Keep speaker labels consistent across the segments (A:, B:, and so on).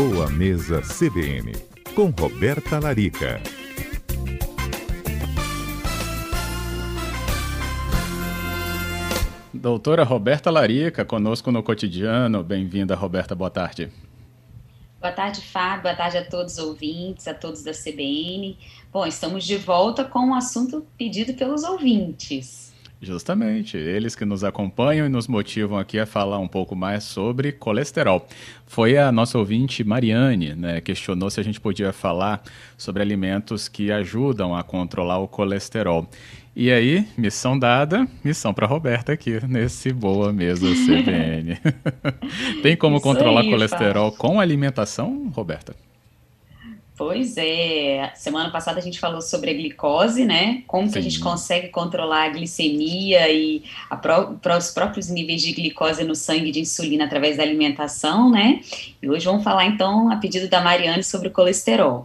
A: Boa Mesa CBN, com Roberta Larica.
B: Doutora Roberta Larica, conosco no cotidiano. Bem-vinda, Roberta. Boa tarde.
C: Boa tarde, Fábio. Boa tarde a todos os ouvintes, a todos da CBN. Bom, estamos de volta com um assunto pedido pelos ouvintes.
B: Justamente, eles que nos acompanham e nos motivam aqui a falar um pouco mais sobre colesterol. Foi a nossa ouvinte Mariane, né, questionou se a gente podia falar sobre alimentos que ajudam a controlar o colesterol. E aí, missão dada, missão para Roberta aqui nesse Boa Mesa CBN. Tem como Isso controlar aí, colesterol com alimentação, Roberta?
C: Pois é, semana passada a gente falou sobre a glicose, né? Como Sim. que a gente consegue controlar a glicemia e a pró os próprios níveis de glicose no sangue de insulina através da alimentação, né? E hoje vamos falar então, a pedido da Mariane, sobre o colesterol.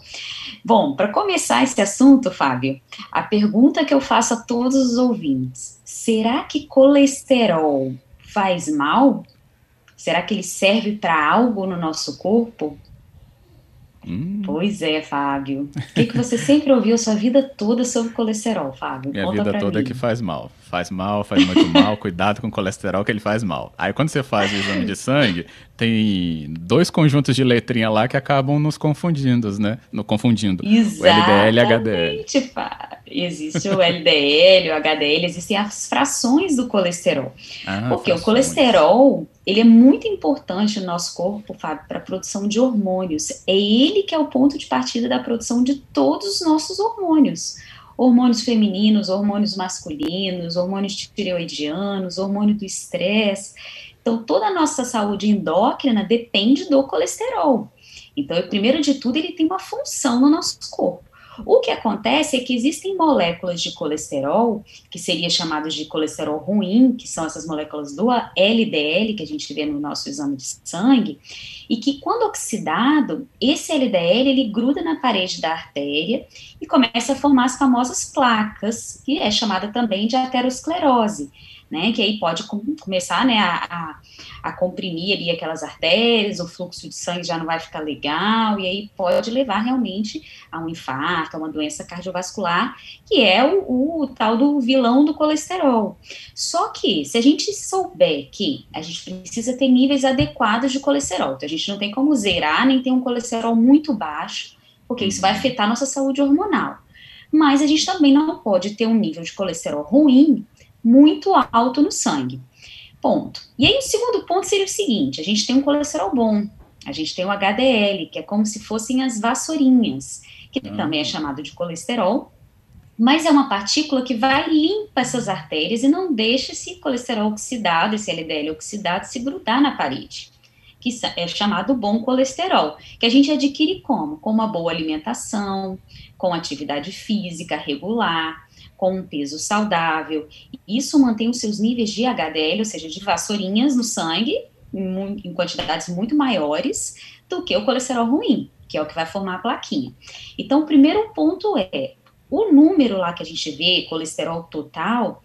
C: Bom, para começar esse assunto, Fábio, a pergunta que eu faço a todos os ouvintes: será que colesterol faz mal? Será que ele serve para algo no nosso corpo? Hum. Pois é, Fábio. O que, que você sempre ouviu a sua vida toda sobre colesterol, Fábio?
B: Minha Conta vida toda mim. é que faz mal. Faz mal, faz muito mal, cuidado com o colesterol que ele faz mal. Aí quando você faz o exame de sangue, tem dois conjuntos de letrinha lá que acabam nos confundindo, né? No confundindo.
C: Exatamente, o LDL e HDL. Fábio. Existe o LDL, o HDL, existem as frações do colesterol. Ah, Porque frações. o colesterol, ele é muito importante no nosso corpo, Fábio, para a produção de hormônios. É ele que é o ponto de partida da produção de todos os nossos hormônios. Hormônios femininos, hormônios masculinos, hormônios tireoidianos, hormônio do estresse. Então, toda a nossa saúde endócrina depende do colesterol. Então, primeiro de tudo, ele tem uma função no nosso corpo. O que acontece é que existem moléculas de colesterol, que seria chamadas de colesterol ruim, que são essas moléculas do LDL, que a gente vê no nosso exame de sangue, e que quando oxidado, esse LDL ele gruda na parede da artéria e começa a formar as famosas placas, que é chamada também de aterosclerose né, que aí pode com, começar, né, a, a, a, comprimir ali aquelas artérias, o fluxo de sangue já não vai ficar legal, e aí pode levar realmente a um infarto, a uma doença cardiovascular, que é o, o tal do vilão do colesterol. Só que, se a gente souber que a gente precisa ter níveis adequados de colesterol, então a gente não tem como zerar, nem ter um colesterol muito baixo, porque isso vai afetar nossa saúde hormonal. Mas a gente também não pode ter um nível de colesterol ruim muito alto no sangue. Ponto. E aí, o segundo ponto seria o seguinte: a gente tem um colesterol bom, a gente tem o HDL, que é como se fossem as vassourinhas, que ah. também é chamado de colesterol, mas é uma partícula que vai limpa essas artérias e não deixa esse colesterol oxidado, esse LDL oxidado, se grudar na parede, que é chamado bom colesterol, que a gente adquire como? Com uma boa alimentação, com atividade física regular, com um peso saudável. Isso mantém os seus níveis de HDL, ou seja, de vassourinhas no sangue, em, quantidades muito maiores do que o colesterol ruim, que é o que vai formar a plaquinha. Então, o primeiro ponto é o número lá que a gente vê, colesterol total,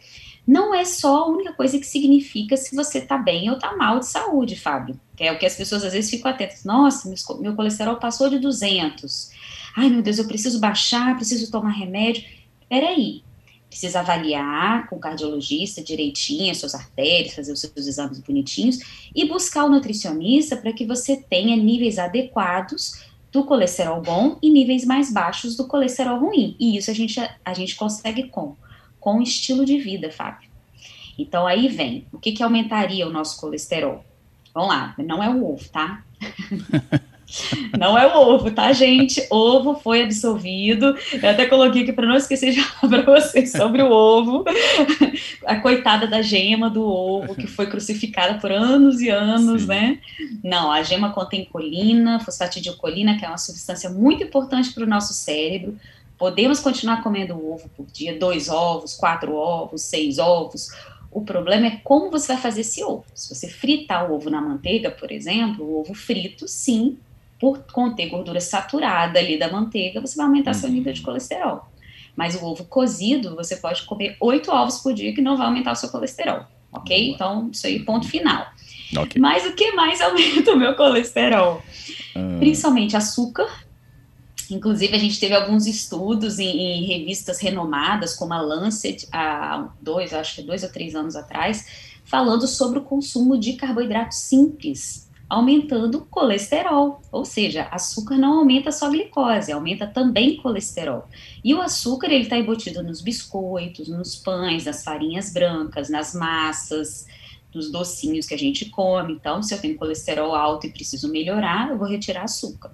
C: não é só a única coisa que significa se você está bem ou está mal de saúde, Fábio. É o que as pessoas às vezes ficam atentas. Nossa, meu colesterol passou de 200. Ai, meu Deus, eu preciso baixar, preciso tomar remédio. Peraí, precisa avaliar com o cardiologista direitinho as suas artérias, fazer os seus exames bonitinhos e buscar o nutricionista para que você tenha níveis adequados do colesterol bom e níveis mais baixos do colesterol ruim. E isso a gente, a gente consegue com? Com estilo de vida, Fábio. Então aí vem, o que, que aumentaria o nosso colesterol? Vamos lá, não é o ovo, tá? Não é o ovo, tá, gente? Ovo foi absolvido. Eu até coloquei aqui para não esquecer de falar para vocês sobre o ovo. A coitada da gema do ovo, que foi crucificada por anos e anos, Sim. né? Não, a gema contém colina, fosfatidilcolina, que é uma substância muito importante para o nosso cérebro. Podemos continuar comendo ovo por dia, dois ovos, quatro ovos, seis ovos. O problema é como você vai fazer esse ovo. Se você fritar o ovo na manteiga, por exemplo, o ovo frito, sim, por conter gordura saturada ali da manteiga, você vai aumentar uhum. seu nível de colesterol. Mas o ovo cozido, você pode comer oito ovos por dia que não vai aumentar o seu colesterol, ok? Boa. Então, isso aí, ponto final. Okay. Mas o que mais aumenta o meu colesterol? hum. principalmente açúcar. Inclusive, a gente teve alguns estudos em, em, revistas renomadas, como a Lancet, há dois, acho que dois ou três anos atrás, falando sobre o consumo de carboidratos simples, aumentando o colesterol. Ou seja, açúcar não aumenta só glicose, aumenta também colesterol. E o açúcar ele está embutido nos biscoitos, nos pães, nas farinhas brancas, nas massas, nos docinhos que a gente come. Então, se eu tenho colesterol alto e preciso melhorar, eu vou retirar açúcar.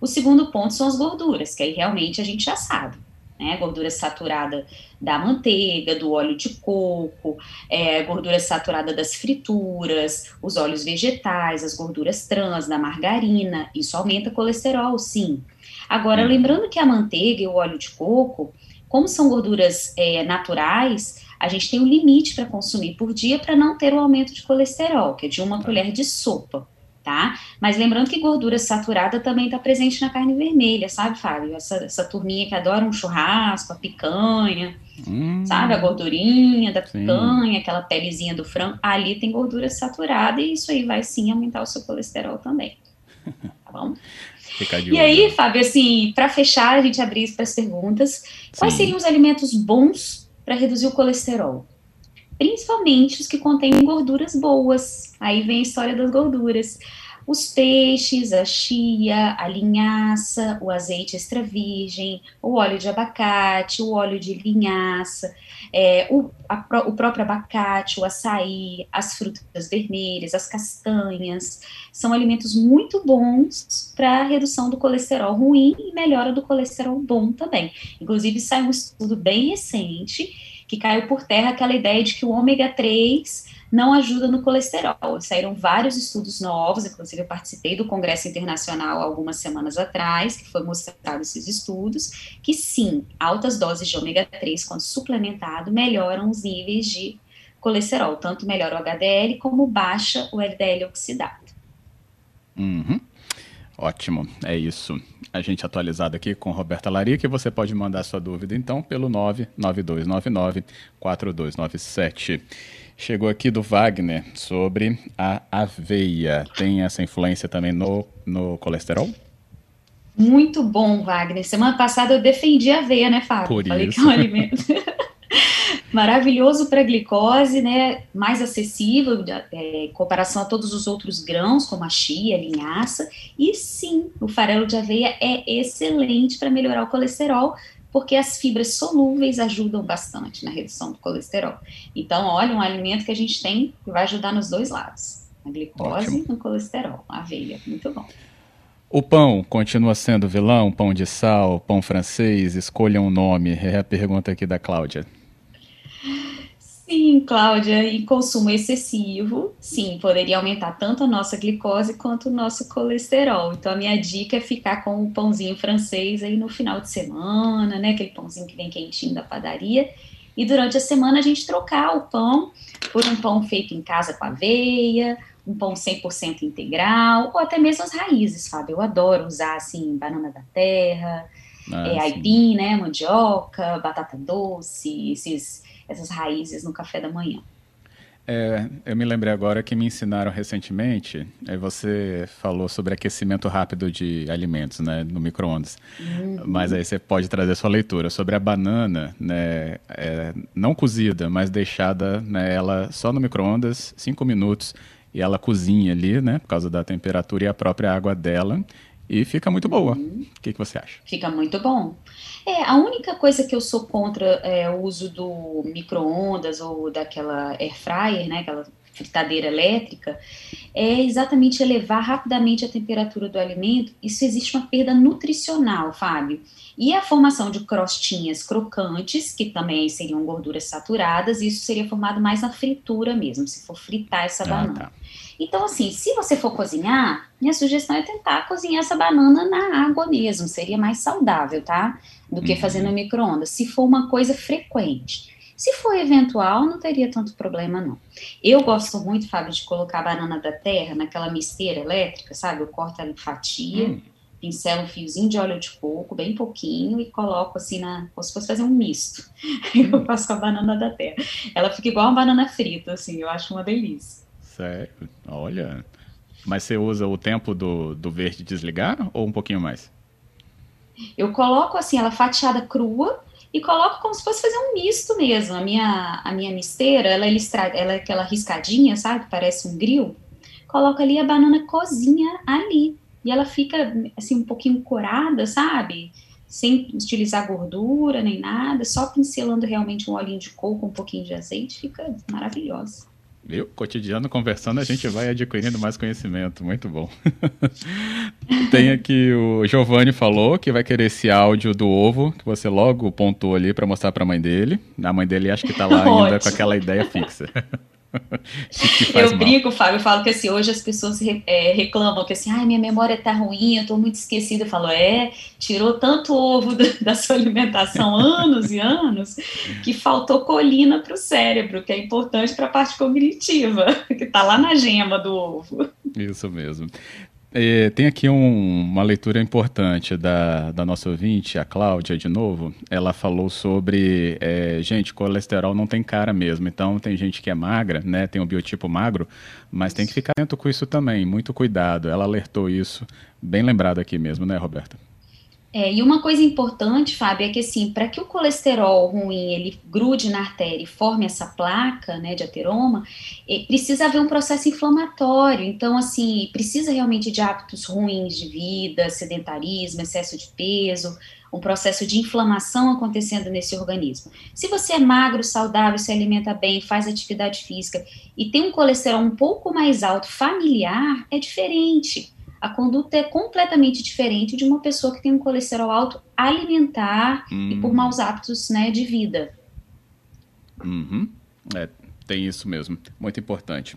C: O segundo ponto são as gorduras, que aí realmente a gente já sabe né? Gordura saturada da manteiga, do óleo de coco, é, gordura saturada das frituras, os óleos vegetais, as gorduras trans, da margarina. Isso aumenta colesterol, sim. Agora, hum. lembrando que a manteiga e o óleo de coco, como são gorduras é, naturais, a gente tem um limite para consumir por dia para não ter o um aumento de colesterol, que é de uma tá. colher de sopa tá? Mas lembrando que gordura saturada também está presente na carne vermelha, sabe, Fábio? Essa, essa turminha que adora um churrasco, a picanha, hum, sabe? A gordurinha da picanha, sim. aquela pelezinha do frango, ali tem gordura saturada e isso aí vai sim aumentar o seu colesterol também, tá bom? e aí, Fábio, assim, para fechar, a gente abrir isso para as perguntas, sim. quais seriam os alimentos bons para reduzir o colesterol? Principalmente os que contêm gorduras boas. Aí vem a história das gorduras. Os peixes, a chia, a linhaça, o azeite extra virgem, o óleo de abacate, o óleo de linhaça, é, o, a, o próprio abacate, o açaí, as frutas vermelhas, as castanhas, são alimentos muito bons para redução do colesterol ruim e melhora do colesterol bom também. Inclusive, sai um estudo bem recente que caiu por terra aquela ideia de que o ômega 3 não ajuda no colesterol. Saíram vários estudos novos, inclusive eu participei do Congresso Internacional algumas semanas atrás, que foi mostrado esses estudos, que sim, altas doses de ômega 3, quando suplementado, melhoram os níveis de colesterol, tanto melhora o HDL como baixa o LDL oxidado.
B: Uhum. Ótimo, é isso. A gente atualizado aqui com Roberta Larica e você pode mandar sua dúvida então pelo 99299 4297. Chegou aqui do Wagner sobre a aveia. Tem essa influência também no, no colesterol?
C: Muito bom, Wagner. Semana passada eu defendi a aveia, né, Fábio?
B: Por
C: Falei
B: isso.
C: que é um alimento. maravilhoso para glicose, né? Mais acessível é, em comparação a todos os outros grãos, como a chia, a linhaça. E sim, o farelo de aveia é excelente para melhorar o colesterol, porque as fibras solúveis ajudam bastante na redução do colesterol. Então, olha, um alimento que a gente tem que vai ajudar nos dois lados: a glicose Ótimo. e o colesterol. A aveia, muito bom.
B: O pão continua sendo vilão? Pão de sal, pão francês? Escolha um nome. É a pergunta aqui da Cláudia.
C: Sim, Cláudia, e consumo excessivo, sim, poderia aumentar tanto a nossa glicose quanto o nosso colesterol. Então, a minha dica é ficar com o pãozinho francês aí no final de semana, né? Aquele pãozinho que vem quentinho da padaria. E durante a semana a gente trocar o pão por um pão feito em casa com aveia, um pão 100% integral, ou até mesmo as raízes, Fábio. Eu adoro usar, assim, banana da terra, ah, é, aipim, né, mandioca, batata doce, esses essas raízes no café da manhã.
B: É, eu me lembrei agora que me ensinaram recentemente, é, você falou sobre aquecimento rápido de alimentos, né, no micro-ondas. Uhum. Mas aí você pode trazer sua leitura sobre a banana, né, é, não cozida, mas deixada né, ela só no micro-ondas, cinco minutos, e ela cozinha ali, né, por causa da temperatura e a própria água dela, e fica muito boa. Uhum. O que, que você acha?
C: Fica muito bom. É, a única coisa que eu sou contra é o uso do micro-ondas ou daquela air fryer, né, aquela fritadeira elétrica, é exatamente elevar rapidamente a temperatura do alimento. Isso existe uma perda nutricional, Fábio. E a formação de crostinhas crocantes, que também seriam gorduras saturadas, isso seria formado mais na fritura mesmo, se for fritar essa ah, banana. Tá. Então, assim, se você for cozinhar, minha sugestão é tentar cozinhar essa banana na água mesmo, seria mais saudável, tá? Do que uhum. fazer no micro-ondas, se for uma coisa frequente. Se for eventual, não teria tanto problema, não. Eu gosto muito, Fábio, de colocar a banana da terra naquela misteira elétrica, sabe? Eu corto ela em fatia, hum. pincelo um fiozinho de óleo de coco, bem pouquinho, e coloco assim na. como se fosse fazer um misto. eu faço com a banana da terra. Ela fica igual uma banana frita, assim, eu acho uma delícia.
B: Sério? Olha. Mas você usa o tempo do, do verde desligar ou um pouquinho mais?
C: Eu coloco assim, ela fatiada crua e coloco como se fosse fazer um misto mesmo. A minha, a minha misteira, ela, ela é aquela riscadinha, sabe? Parece um grill. Coloco ali a banana cozinha ali. E ela fica, assim, um pouquinho corada, sabe? Sem utilizar gordura nem nada, só pincelando realmente um olhinho de coco, um pouquinho de azeite, fica maravilhosa.
B: Viu? Cotidiano conversando, a gente vai adquirindo mais conhecimento. Muito bom. Tem aqui o Giovanni falou que vai querer esse áudio do ovo, que você logo pontuou ali para mostrar para a mãe dele. A mãe dele acho que está lá ainda com aquela ideia fixa.
C: eu mal. brinco, Fábio, eu falo que assim, hoje as pessoas é, reclamam que assim, ai, minha memória tá ruim, eu tô muito esquecida. Eu falo, é, tirou tanto ovo da sua alimentação anos e anos que faltou colina para o cérebro, que é importante para a parte cognitiva, que tá lá na gema do ovo.
B: Isso mesmo. É, tem aqui um, uma leitura importante da, da nossa ouvinte, a Cláudia, de novo. Ela falou sobre, é, gente, colesterol não tem cara mesmo. Então, tem gente que é magra, né? Tem o um biotipo magro, mas tem que ficar atento com isso também. Muito cuidado. Ela alertou isso. Bem lembrado aqui mesmo, né, Roberta?
C: É, e uma coisa importante, Fábio, é que assim, para que o colesterol ruim ele grude na artéria e forme essa placa, né, de ateroma, é, precisa haver um processo inflamatório. Então, assim, precisa realmente de hábitos ruins de vida, sedentarismo, excesso de peso, um processo de inflamação acontecendo nesse organismo. Se você é magro, saudável, se alimenta bem, faz atividade física e tem um colesterol um pouco mais alto familiar, é diferente a conduta é completamente diferente de uma pessoa que tem um colesterol alto alimentar hum. e por hum. maus hábitos né, de vida.
B: Uhum. É, tem isso mesmo, muito importante.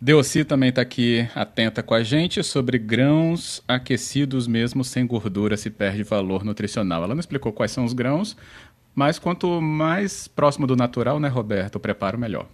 B: Deoci também está aqui atenta com a gente sobre grãos aquecidos mesmo sem gordura se perde valor nutricional. Ela não explicou quais são os grãos, mas quanto mais próximo do natural, né, Roberto, o preparo melhor.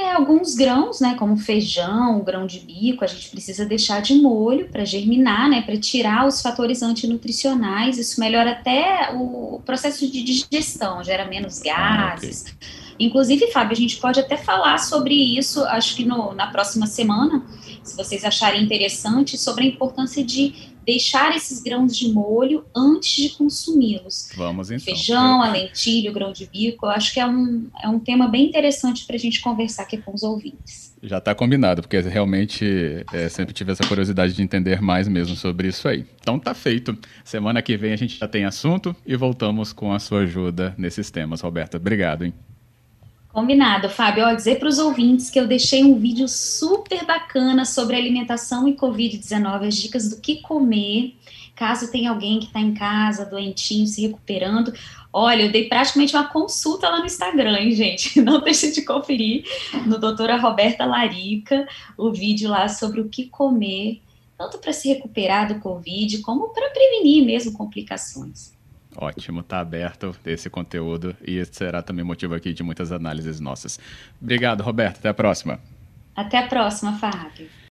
C: É, alguns grãos, né, como feijão, grão de bico, a gente precisa deixar de molho para germinar, né, para tirar os fatores antinutricionais. Isso melhora até o processo de digestão, gera menos gases. Ah, okay. Inclusive, Fábio, a gente pode até falar sobre isso, acho que no, na próxima semana, se vocês acharem interessante, sobre a importância de deixar esses grãos de molho antes de consumi-los.
B: Vamos então.
C: Feijão, a lentilha, o grão de bico, eu acho que é um, é um tema bem interessante para a gente conversar aqui com os ouvintes.
B: Já está combinado, porque realmente é, sempre tive essa curiosidade de entender mais mesmo sobre isso aí. Então tá feito. Semana que vem a gente já tem assunto e voltamos com a sua ajuda nesses temas, Roberta. Obrigado, hein?
C: Combinado, Fábio. Ó, dizer para os ouvintes que eu deixei um vídeo super bacana sobre alimentação e Covid-19, as dicas do que comer, caso tenha alguém que está em casa, doentinho, se recuperando. Olha, eu dei praticamente uma consulta lá no Instagram, hein, gente? Não deixe de conferir no doutora Roberta Larica o vídeo lá sobre o que comer, tanto para se recuperar do Covid, como para prevenir mesmo complicações.
B: Ótimo, está aberto esse conteúdo e será também motivo aqui de muitas análises nossas. Obrigado, Roberto. Até a próxima.
C: Até a próxima, Fábio.